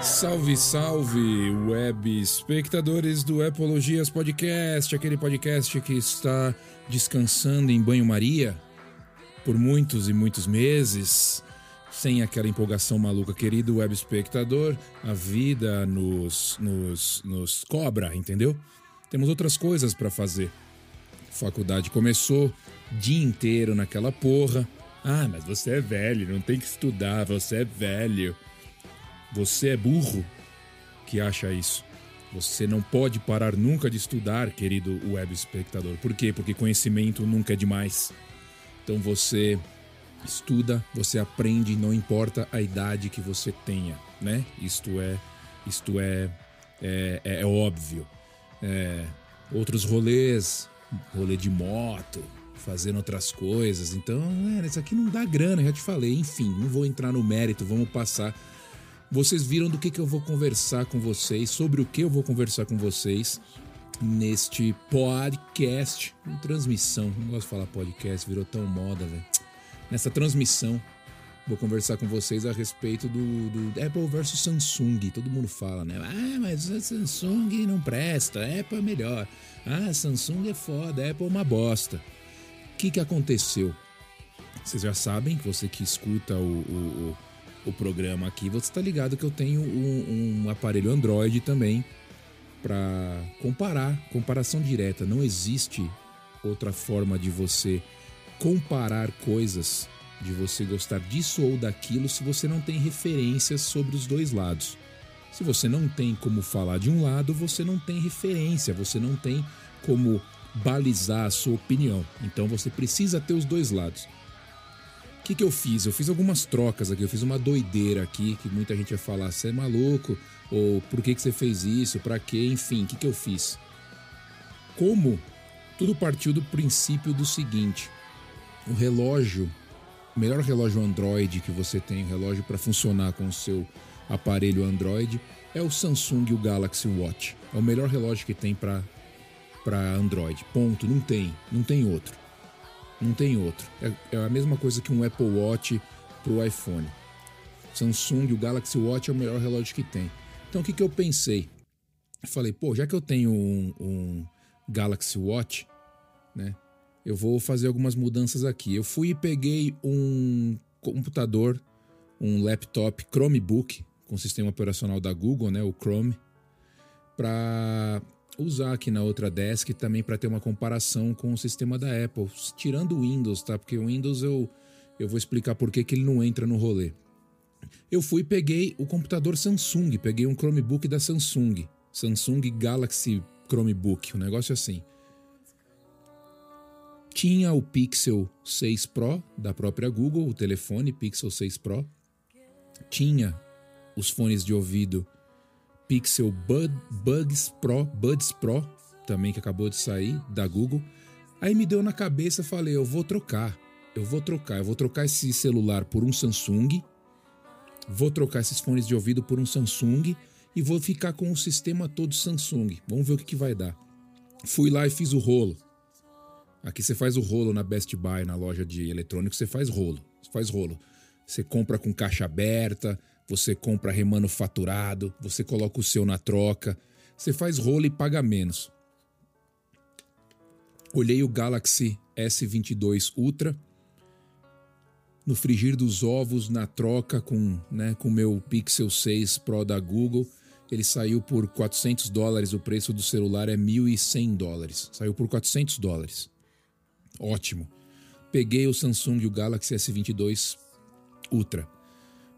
Salve, salve, web espectadores do Epologias Podcast, aquele podcast que está descansando em banho-maria por muitos e muitos meses, sem aquela empolgação maluca. Querido web espectador, a vida nos, nos, nos cobra, entendeu? Temos outras coisas para fazer. Faculdade começou, dia inteiro naquela porra. Ah, mas você é velho, não tem que estudar, você é velho. Você é burro que acha isso. Você não pode parar nunca de estudar, querido web espectador. Por quê? Porque conhecimento nunca é demais. Então você estuda, você aprende, não importa a idade que você tenha, né? Isto é, isto é, é, é- é óbvio. É, outros rolês, rolê de moto, fazendo outras coisas. Então, é, isso aqui não dá grana, já te falei. Enfim, não vou entrar no mérito, vamos passar. Vocês viram do que, que eu vou conversar com vocês, sobre o que eu vou conversar com vocês neste podcast, transmissão. Não gosto de falar podcast, virou tão moda, velho. Nessa transmissão, vou conversar com vocês a respeito do, do Apple versus Samsung. Todo mundo fala, né? Ah, mas a Samsung não presta, a Apple é melhor. Ah, Samsung é foda, a Apple é uma bosta. O que, que aconteceu? Vocês já sabem, você que escuta o, o, o, o programa aqui, você está ligado que eu tenho um, um aparelho Android também para comparar, comparação direta. Não existe outra forma de você comparar coisas, de você gostar disso ou daquilo, se você não tem referências sobre os dois lados. Se você não tem como falar de um lado, você não tem referência, você não tem como balizar a sua opinião. Então você precisa ter os dois lados. O que, que eu fiz? Eu fiz algumas trocas aqui, eu fiz uma doideira aqui, que muita gente vai falar, você é maluco, ou por que, que você fez isso, pra quê, enfim, o que, que eu fiz? Como tudo partiu do princípio do seguinte: o relógio, o melhor relógio Android que você tem, o relógio para funcionar com o seu aparelho Android, é o Samsung o Galaxy Watch. É o melhor relógio que tem para para Android. Ponto, não tem, não tem outro. Não tem outro. É, é a mesma coisa que um Apple Watch pro iPhone. Samsung, o Galaxy Watch é o melhor relógio que tem. Então o que, que eu pensei? Eu falei, pô, já que eu tenho um, um Galaxy Watch, né? Eu vou fazer algumas mudanças aqui. Eu fui e peguei um computador, um laptop Chromebook com sistema operacional da Google, né, o Chrome, para usar aqui na outra desk também para ter uma comparação com o sistema da Apple, tirando o Windows, tá? Porque o Windows eu eu vou explicar por que que ele não entra no rolê. Eu fui peguei o computador Samsung, peguei um Chromebook da Samsung, Samsung Galaxy Chromebook, um negócio assim. Tinha o Pixel 6 Pro da própria Google, o telefone Pixel 6 Pro. Tinha os fones de ouvido Pixel Bud, Buds Pro, Buds Pro, também que acabou de sair da Google. Aí me deu na cabeça, falei, eu vou trocar. Eu vou trocar, eu vou trocar esse celular por um Samsung. Vou trocar esses fones de ouvido por um Samsung e vou ficar com o sistema todo Samsung. Vamos ver o que, que vai dar. Fui lá e fiz o rolo. Aqui você faz o rolo na Best Buy, na loja de eletrônicos, você faz rolo. Você faz rolo. Você compra com caixa aberta, você compra remanufaturado, você coloca o seu na troca. Você faz rolo e paga menos. Olhei o Galaxy S22 Ultra. No frigir dos ovos, na troca com né, com meu Pixel 6 Pro da Google, ele saiu por 400 dólares. O preço do celular é 1.100 dólares. Saiu por 400 dólares. Ótimo. Peguei o Samsung e o Galaxy S22 Ultra.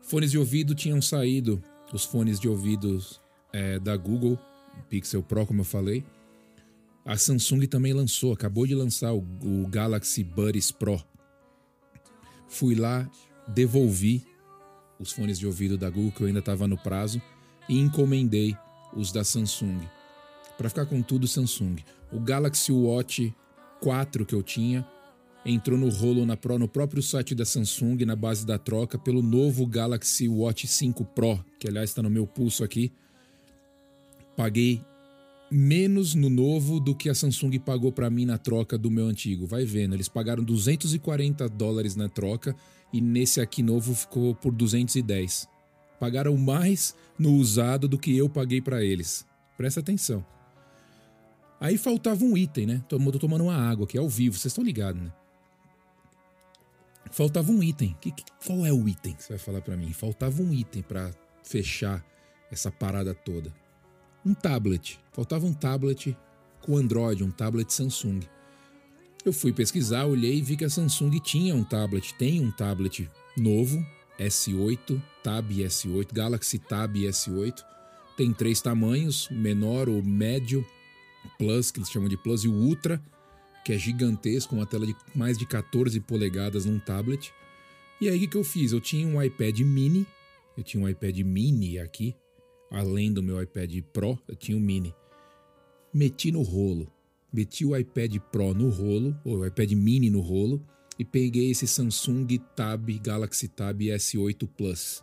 Fones de ouvido tinham saído, os fones de ouvido é, da Google, Pixel Pro, como eu falei. A Samsung também lançou, acabou de lançar o, o Galaxy Buds Pro. Fui lá, devolvi os fones de ouvido da Google, que eu ainda estava no prazo, e encomendei os da Samsung. Para ficar com tudo Samsung. O Galaxy Watch 4 que eu tinha entrou no rolo na Pro, no próprio site da Samsung, na base da troca, pelo novo Galaxy Watch 5 Pro, que aliás está no meu pulso aqui. Paguei menos no novo do que a Samsung pagou para mim na troca do meu antigo. Vai vendo, eles pagaram 240 dólares na troca e nesse aqui novo ficou por 210. Pagaram mais no usado do que eu paguei para eles. Presta atenção. Aí faltava um item, né? Tô, tomando uma água aqui ao vivo, vocês estão ligados, né? Faltava um item. Que, que, qual é o item que você vai falar para mim? Faltava um item para fechar essa parada toda. Um tablet. Faltava um tablet com Android, um tablet Samsung. Eu fui pesquisar, olhei e vi que a Samsung tinha um tablet, tem um tablet novo, S8, Tab S8, Galaxy Tab S8. Tem três tamanhos: menor, o médio, Plus, que eles chamam de Plus, e o Ultra, que é gigantesco, uma tela de mais de 14 polegadas num tablet. E aí o que, eu fiz? Eu tinha um iPad mini, eu tinha um iPad mini aqui, além do meu iPad Pro, eu tinha um mini. Meti no rolo, meti o iPad Pro no rolo, ou o iPad mini no rolo, e peguei esse Samsung Tab Galaxy Tab S8 Plus.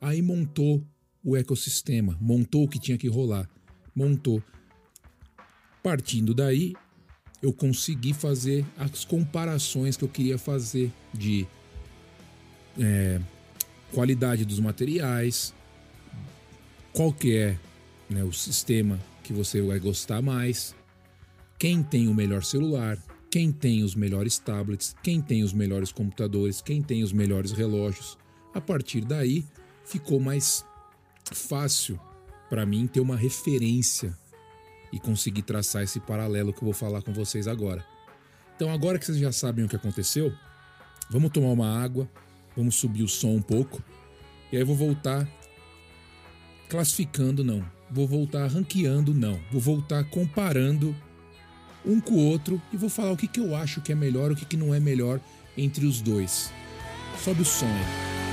Aí montou o ecossistema, montou o que tinha que rolar, montou. Partindo daí, eu consegui fazer as comparações que eu queria fazer de é, qualidade dos materiais, qual que é né, o sistema que você vai gostar mais, quem tem o melhor celular, quem tem os melhores tablets, quem tem os melhores computadores, quem tem os melhores relógios. A partir daí, ficou mais fácil para mim ter uma referência e conseguir traçar esse paralelo que eu vou falar com vocês agora. Então, agora que vocês já sabem o que aconteceu, vamos tomar uma água, vamos subir o som um pouco, e aí eu vou voltar classificando, não. Vou voltar ranqueando, não. Vou voltar comparando um com o outro e vou falar o que, que eu acho que é melhor, o que, que não é melhor entre os dois. Sobe o som aí.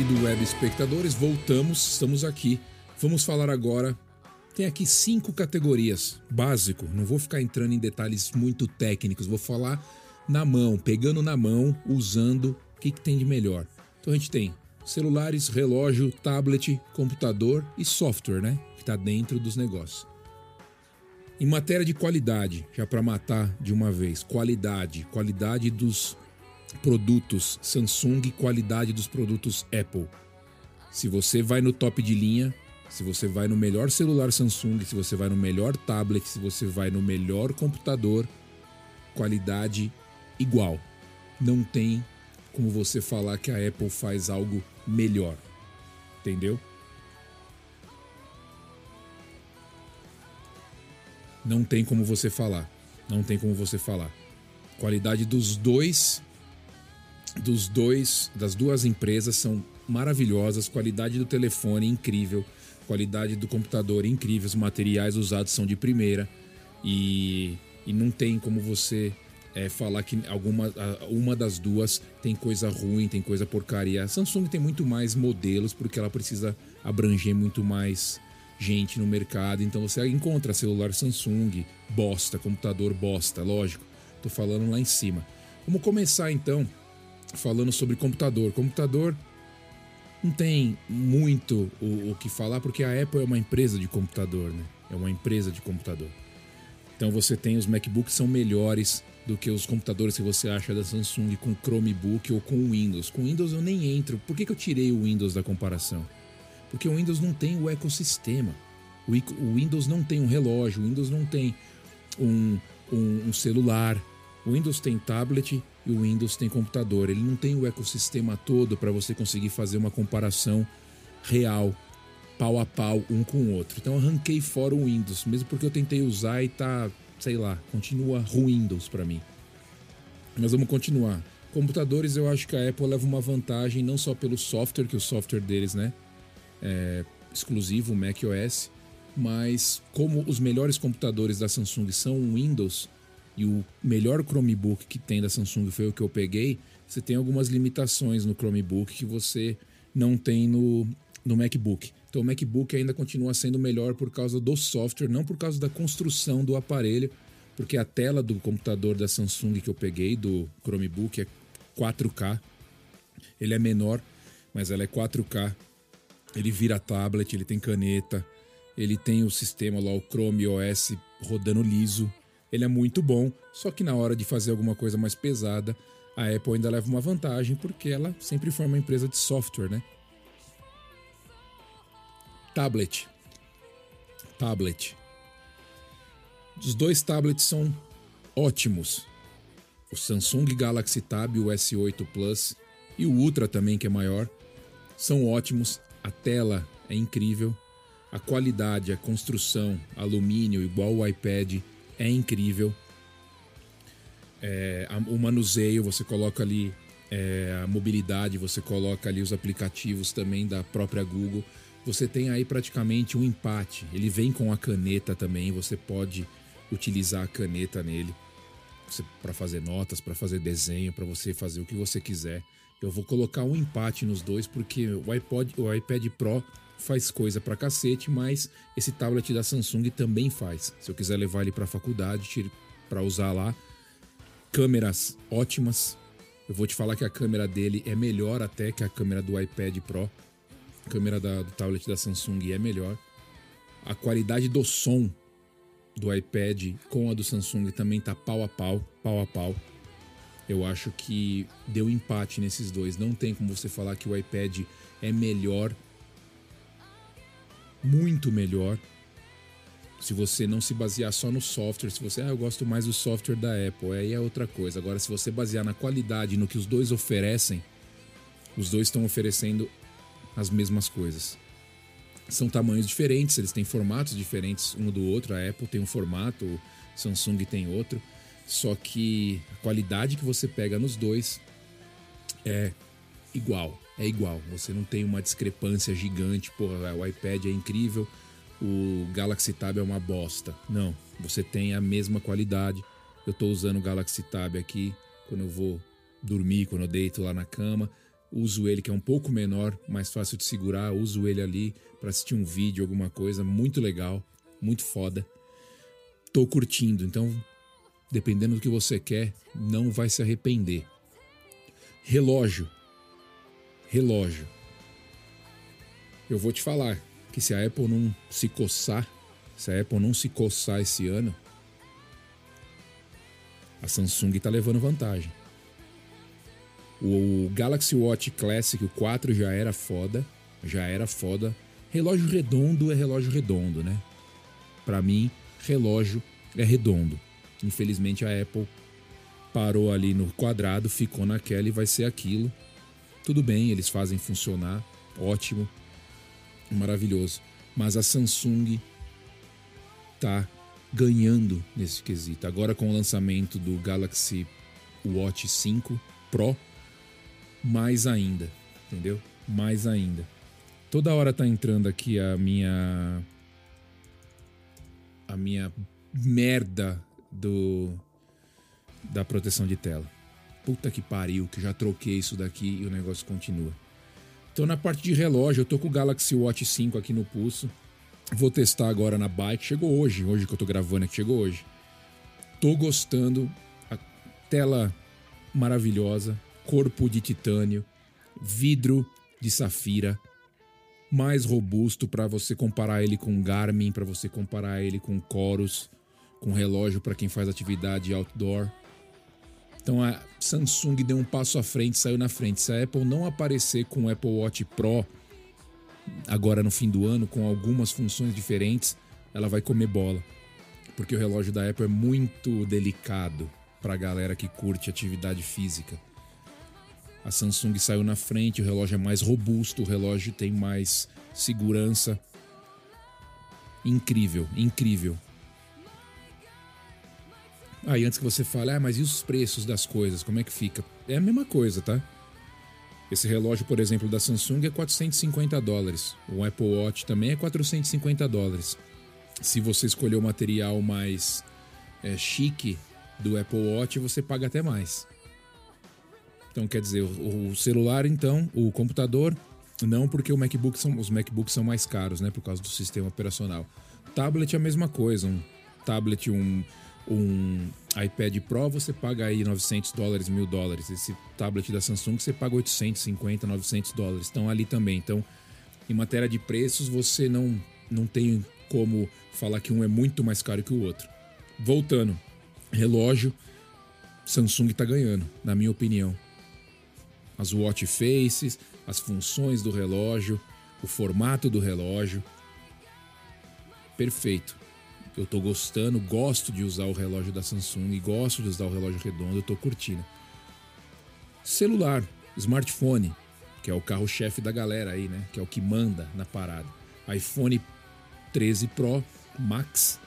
Querido web espectadores, voltamos, estamos aqui. Vamos falar agora. Tem aqui cinco categorias, básico. Não vou ficar entrando em detalhes muito técnicos, vou falar na mão, pegando na mão, usando o que, que tem de melhor. Então a gente tem celulares, relógio, tablet, computador e software, né? Que está dentro dos negócios. Em matéria de qualidade, já para matar de uma vez, qualidade, qualidade dos produtos Samsung e qualidade dos produtos Apple. Se você vai no top de linha, se você vai no melhor celular Samsung, se você vai no melhor tablet, se você vai no melhor computador, qualidade igual. Não tem como você falar que a Apple faz algo melhor. Entendeu? Não tem como você falar. Não tem como você falar. Qualidade dos dois dos dois, das duas empresas são maravilhosas, qualidade do telefone incrível, qualidade do computador incrível, os materiais usados são de primeira e, e não tem como você é, falar que alguma uma das duas tem coisa ruim, tem coisa porcaria. A Samsung tem muito mais modelos porque ela precisa abranger muito mais gente no mercado. Então você encontra celular Samsung, bosta, computador bosta, lógico. Tô falando lá em cima. Vamos começar então falando sobre computador. Computador não tem muito o, o, que falar, porque a Apple é uma empresa de computador, né? É uma empresa de computador. Então você tem os MacBooks são melhores do que os computadores que você acha da Samsung com Chromebook ou com Windows. Com Windows eu nem entro. Por que, que eu tirei o Windows da comparação? Porque o Windows não tem o ecossistema. O, o Windows não tem um relógio, o Windows não tem um, um, um celular. O Windows tem tablet e o Windows tem computador. Ele não tem o ecossistema todo para você conseguir fazer uma comparação real, pau a pau, um com o outro. Então eu arranquei fora o Windows, mesmo porque eu tentei usar e tá, sei lá, continua Windows para mim. Mas vamos continuar. Computadores, eu acho que a Apple leva uma vantagem não só pelo software, que o software deles, né, é exclusivo, macOS, mas como os melhores computadores da Samsung são Windows, e o melhor Chromebook que tem da Samsung foi o que eu peguei, você tem algumas limitações no Chromebook que você não tem no, no MacBook. Então o MacBook ainda continua sendo melhor por causa do software, não por causa da construção do aparelho, porque a tela do computador da Samsung que eu peguei, do Chromebook, é 4K. Ele é menor, mas ela é 4K. Ele vira tablet, ele tem caneta, ele tem o sistema lá, o Chrome OS rodando liso. Ele é muito bom, só que na hora de fazer alguma coisa mais pesada, a Apple ainda leva uma vantagem, porque ela sempre foi uma empresa de software, né? Tablet. Tablet. Os dois tablets são ótimos. O Samsung Galaxy Tab, o S8 Plus e o Ultra também, que é maior, são ótimos. A tela é incrível. A qualidade, a construção, alumínio, igual o iPad, é incrível. É, o manuseio, você coloca ali é, a mobilidade, você coloca ali os aplicativos também da própria Google. Você tem aí praticamente um empate. Ele vem com a caneta também, você pode utilizar a caneta nele para fazer notas, para fazer desenho, para você fazer o que você quiser. Eu vou colocar um empate nos dois porque o iPod, o iPad Pro faz coisa pra cacete, mas esse tablet da Samsung também faz. Se eu quiser levar ele para faculdade para usar lá, câmeras ótimas. Eu vou te falar que a câmera dele é melhor até que a câmera do iPad Pro. A câmera da, do tablet da Samsung é melhor. A qualidade do som do iPad com a do Samsung também tá pau a pau, pau a pau. Eu acho que deu empate nesses dois. Não tem como você falar que o iPad é melhor, muito melhor. Se você não se basear só no software, se você, ah, eu gosto mais do software da Apple, aí é outra coisa. Agora, se você basear na qualidade, no que os dois oferecem, os dois estão oferecendo as mesmas coisas são tamanhos diferentes, eles têm formatos diferentes um do outro. A Apple tem um formato, o Samsung tem outro. Só que a qualidade que você pega nos dois é igual. É igual. Você não tem uma discrepância gigante. Porra, o iPad é incrível, o Galaxy Tab é uma bosta. Não. Você tem a mesma qualidade. Eu estou usando o Galaxy Tab aqui quando eu vou dormir, quando eu deito lá na cama uso ele que é um pouco menor, mais fácil de segurar, uso ele ali para assistir um vídeo, alguma coisa, muito legal, muito foda. Tô curtindo, então dependendo do que você quer, não vai se arrepender. Relógio. Relógio. Eu vou te falar que se a Apple não se coçar, se a Apple não se coçar esse ano, a Samsung tá levando vantagem. O Galaxy Watch Classic, o 4 já era foda, já era foda. Relógio redondo é relógio redondo, né? Para mim, relógio é redondo. Infelizmente a Apple parou ali no quadrado, ficou naquela e vai ser aquilo. Tudo bem, eles fazem funcionar, ótimo, maravilhoso. Mas a Samsung tá ganhando nesse quesito. Agora com o lançamento do Galaxy Watch 5 Pro, mais ainda, entendeu? Mais ainda. Toda hora tá entrando aqui a minha a minha merda do da proteção de tela. Puta que pariu, que já troquei isso daqui e o negócio continua. Então na parte de relógio, eu tô com o Galaxy Watch 5 aqui no pulso. Vou testar agora na bike. Chegou hoje, hoje que eu tô gravando aqui, chegou hoje. Tô gostando. A tela maravilhosa corpo de titânio, vidro de safira, mais robusto para você comparar ele com Garmin, para você comparar ele com Chorus, com relógio para quem faz atividade outdoor. Então a Samsung deu um passo à frente, saiu na frente. Se a Apple não aparecer com o Apple Watch Pro agora no fim do ano com algumas funções diferentes, ela vai comer bola. Porque o relógio da Apple é muito delicado para a galera que curte atividade física. A Samsung saiu na frente, o relógio é mais robusto, o relógio tem mais segurança. Incrível, incrível. Aí ah, antes que você fale, ah, mas e os preços das coisas, como é que fica? É a mesma coisa, tá? Esse relógio, por exemplo, da Samsung é 450 dólares. O Apple Watch também é 450 dólares. Se você escolher o material mais é, chique, do Apple Watch você paga até mais. Então, quer dizer, o celular, então, o computador, não porque MacBook são, os MacBooks são mais caros, né? Por causa do sistema operacional. Tablet é a mesma coisa. Um tablet, um, um iPad Pro, você paga aí 900 dólares, mil dólares. Esse tablet da Samsung, você paga 850, 900 dólares. Estão ali também. Então, em matéria de preços, você não, não tem como falar que um é muito mais caro que o outro. Voltando, relógio, Samsung está ganhando, na minha opinião. As watch faces, as funções do relógio, o formato do relógio. Perfeito. Eu tô gostando, gosto de usar o relógio da Samsung, gosto de usar o relógio redondo, eu tô curtindo. Celular, smartphone, que é o carro-chefe da galera aí, né? Que é o que manda na parada. iPhone 13 Pro Max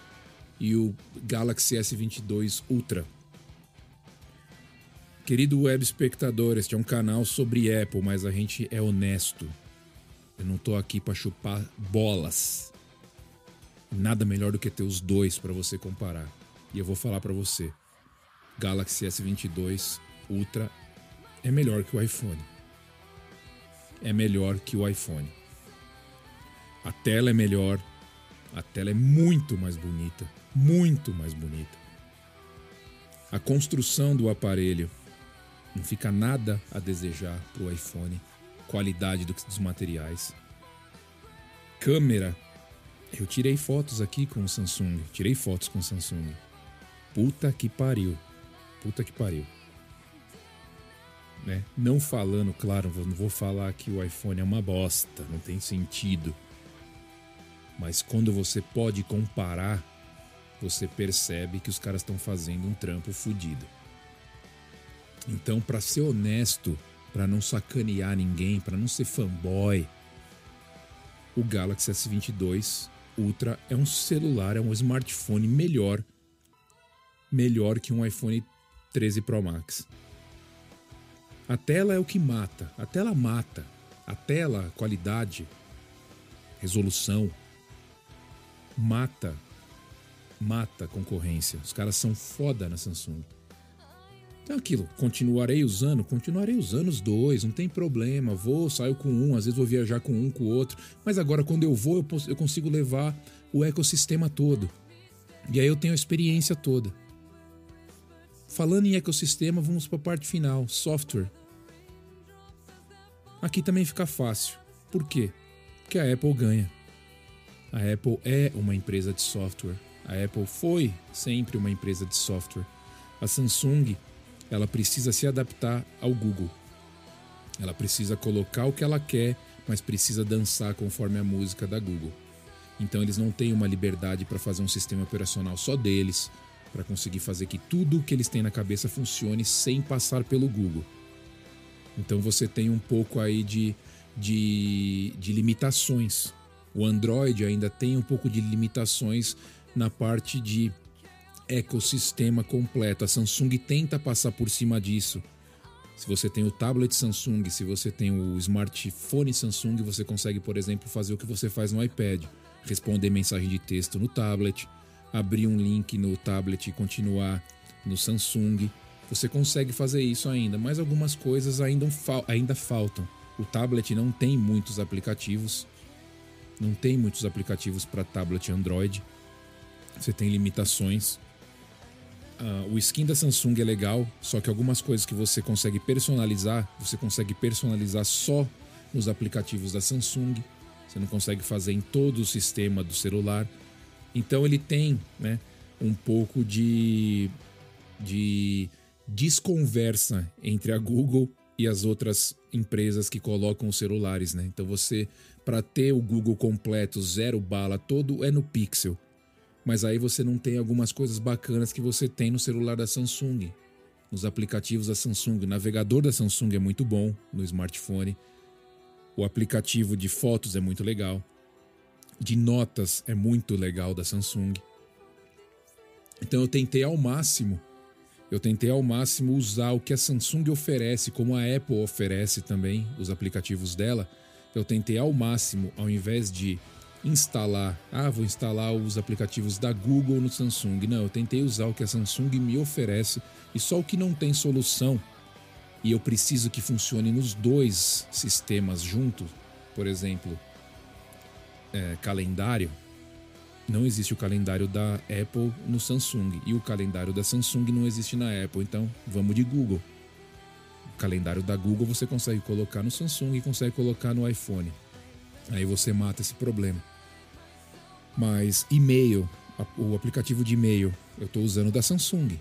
e o Galaxy S22 Ultra. Querido web espectador, este é um canal sobre Apple, mas a gente é honesto. Eu não tô aqui para chupar bolas. Nada melhor do que ter os dois para você comparar. E eu vou falar para você. Galaxy S22 Ultra é melhor que o iPhone. É melhor que o iPhone. A tela é melhor. A tela é muito mais bonita, muito mais bonita. A construção do aparelho não fica nada a desejar para o iPhone. Qualidade dos materiais. Câmera. Eu tirei fotos aqui com o Samsung. Tirei fotos com o Samsung. Puta que pariu. Puta que pariu. Né? Não falando, claro, não vou falar que o iPhone é uma bosta, não tem sentido. Mas quando você pode comparar, você percebe que os caras estão fazendo um trampo fodido. Então, para ser honesto, para não sacanear ninguém, para não ser fanboy, o Galaxy S22 Ultra é um celular, é um smartphone melhor, melhor que um iPhone 13 Pro Max. A tela é o que mata, a tela mata, a tela, qualidade, resolução, mata, mata concorrência. Os caras são foda na Samsung. Então aquilo, continuarei usando, continuarei usando os dois, não tem problema. Vou, saio com um, às vezes vou viajar com um, com o outro. Mas agora quando eu vou, eu, eu consigo levar o ecossistema todo. E aí eu tenho a experiência toda. Falando em ecossistema, vamos para a parte final, software. Aqui também fica fácil. Por quê? Porque a Apple ganha. A Apple é uma empresa de software. A Apple foi sempre uma empresa de software. A Samsung ela precisa se adaptar ao Google. Ela precisa colocar o que ela quer, mas precisa dançar conforme a música da Google. Então eles não têm uma liberdade para fazer um sistema operacional só deles, para conseguir fazer que tudo o que eles têm na cabeça funcione sem passar pelo Google. Então você tem um pouco aí de, de, de limitações. O Android ainda tem um pouco de limitações na parte de ecossistema completo. A Samsung tenta passar por cima disso. Se você tem o tablet Samsung, se você tem o smartphone Samsung, você consegue, por exemplo, fazer o que você faz no iPad: responder mensagem de texto no tablet, abrir um link no tablet e continuar no Samsung. Você consegue fazer isso ainda, mas algumas coisas ainda, ainda faltam. O tablet não tem muitos aplicativos, não tem muitos aplicativos para tablet Android. Você tem limitações. Uh, o skin da Samsung é legal, só que algumas coisas que você consegue personalizar, você consegue personalizar só nos aplicativos da Samsung. Você não consegue fazer em todo o sistema do celular. Então ele tem né, um pouco de, de desconversa entre a Google e as outras empresas que colocam os celulares. Né? Então você, para ter o Google completo, zero bala, todo é no Pixel mas aí você não tem algumas coisas bacanas que você tem no celular da Samsung, nos aplicativos da Samsung. O navegador da Samsung é muito bom no smartphone. O aplicativo de fotos é muito legal. De notas é muito legal da Samsung. Então eu tentei ao máximo, eu tentei ao máximo usar o que a Samsung oferece, como a Apple oferece também, os aplicativos dela. Eu tentei ao máximo, ao invés de instalar, ah, vou instalar os aplicativos da Google no Samsung. Não, eu tentei usar o que a Samsung me oferece e só o que não tem solução e eu preciso que funcione nos dois sistemas junto, por exemplo, é, calendário, não existe o calendário da Apple no Samsung e o calendário da Samsung não existe na Apple, então vamos de Google. O calendário da Google você consegue colocar no Samsung e consegue colocar no iPhone. Aí você mata esse problema. Mas e-mail, o aplicativo de e-mail, eu estou usando da Samsung.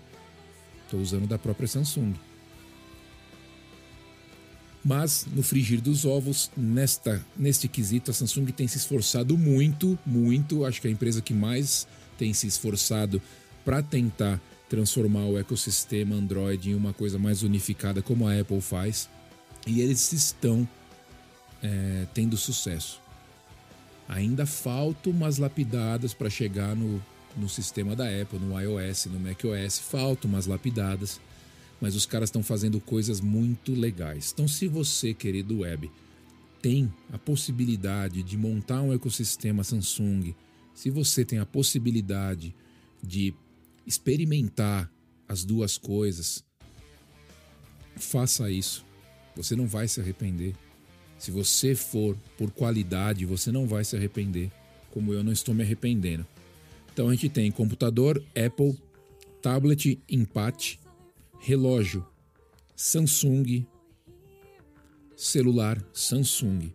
Estou usando da própria Samsung. Mas no frigir dos ovos, nesta, neste quesito, a Samsung tem se esforçado muito, muito. Acho que é a empresa que mais tem se esforçado para tentar transformar o ecossistema Android em uma coisa mais unificada, como a Apple faz. E eles estão é, tendo sucesso. Ainda faltam umas lapidadas para chegar no, no sistema da Apple, no iOS, no macOS. Faltam umas lapidadas mas os caras estão fazendo coisas muito legais. Então, se você, querido web, tem a possibilidade de montar um ecossistema Samsung, se você tem a possibilidade de experimentar as duas coisas, faça isso. Você não vai se arrepender. Se você for por qualidade, você não vai se arrepender, como eu não estou me arrependendo. Então a gente tem computador Apple, tablet empate, relógio Samsung, celular Samsung.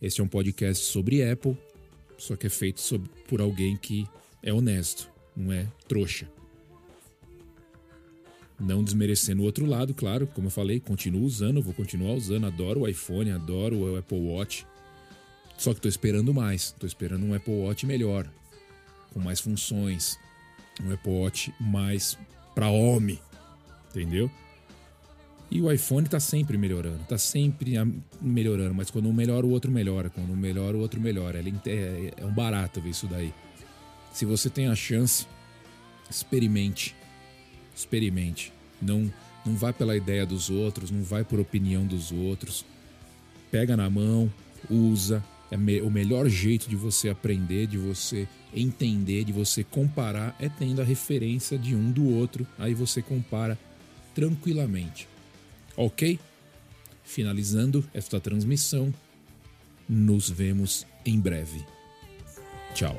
Este é um podcast sobre Apple, só que é feito sobre, por alguém que é honesto, não é trouxa. Não desmerecendo o outro lado, claro, como eu falei, continuo usando, vou continuar usando, adoro o iPhone, adoro o Apple Watch. Só que estou esperando mais, estou esperando um Apple Watch melhor, com mais funções, um Apple Watch mais para homem, entendeu? E o iPhone tá sempre melhorando, tá sempre melhorando, mas quando um melhora, o outro melhora, quando um melhora, o outro melhora. É, é um barato ver isso daí. Se você tem a chance, experimente. Experimente. Não, não vai pela ideia dos outros, não vai por opinião dos outros. Pega na mão, usa. É o melhor jeito de você aprender, de você entender, de você comparar é tendo a referência de um do outro. Aí você compara tranquilamente. Ok? Finalizando esta transmissão, nos vemos em breve. Tchau.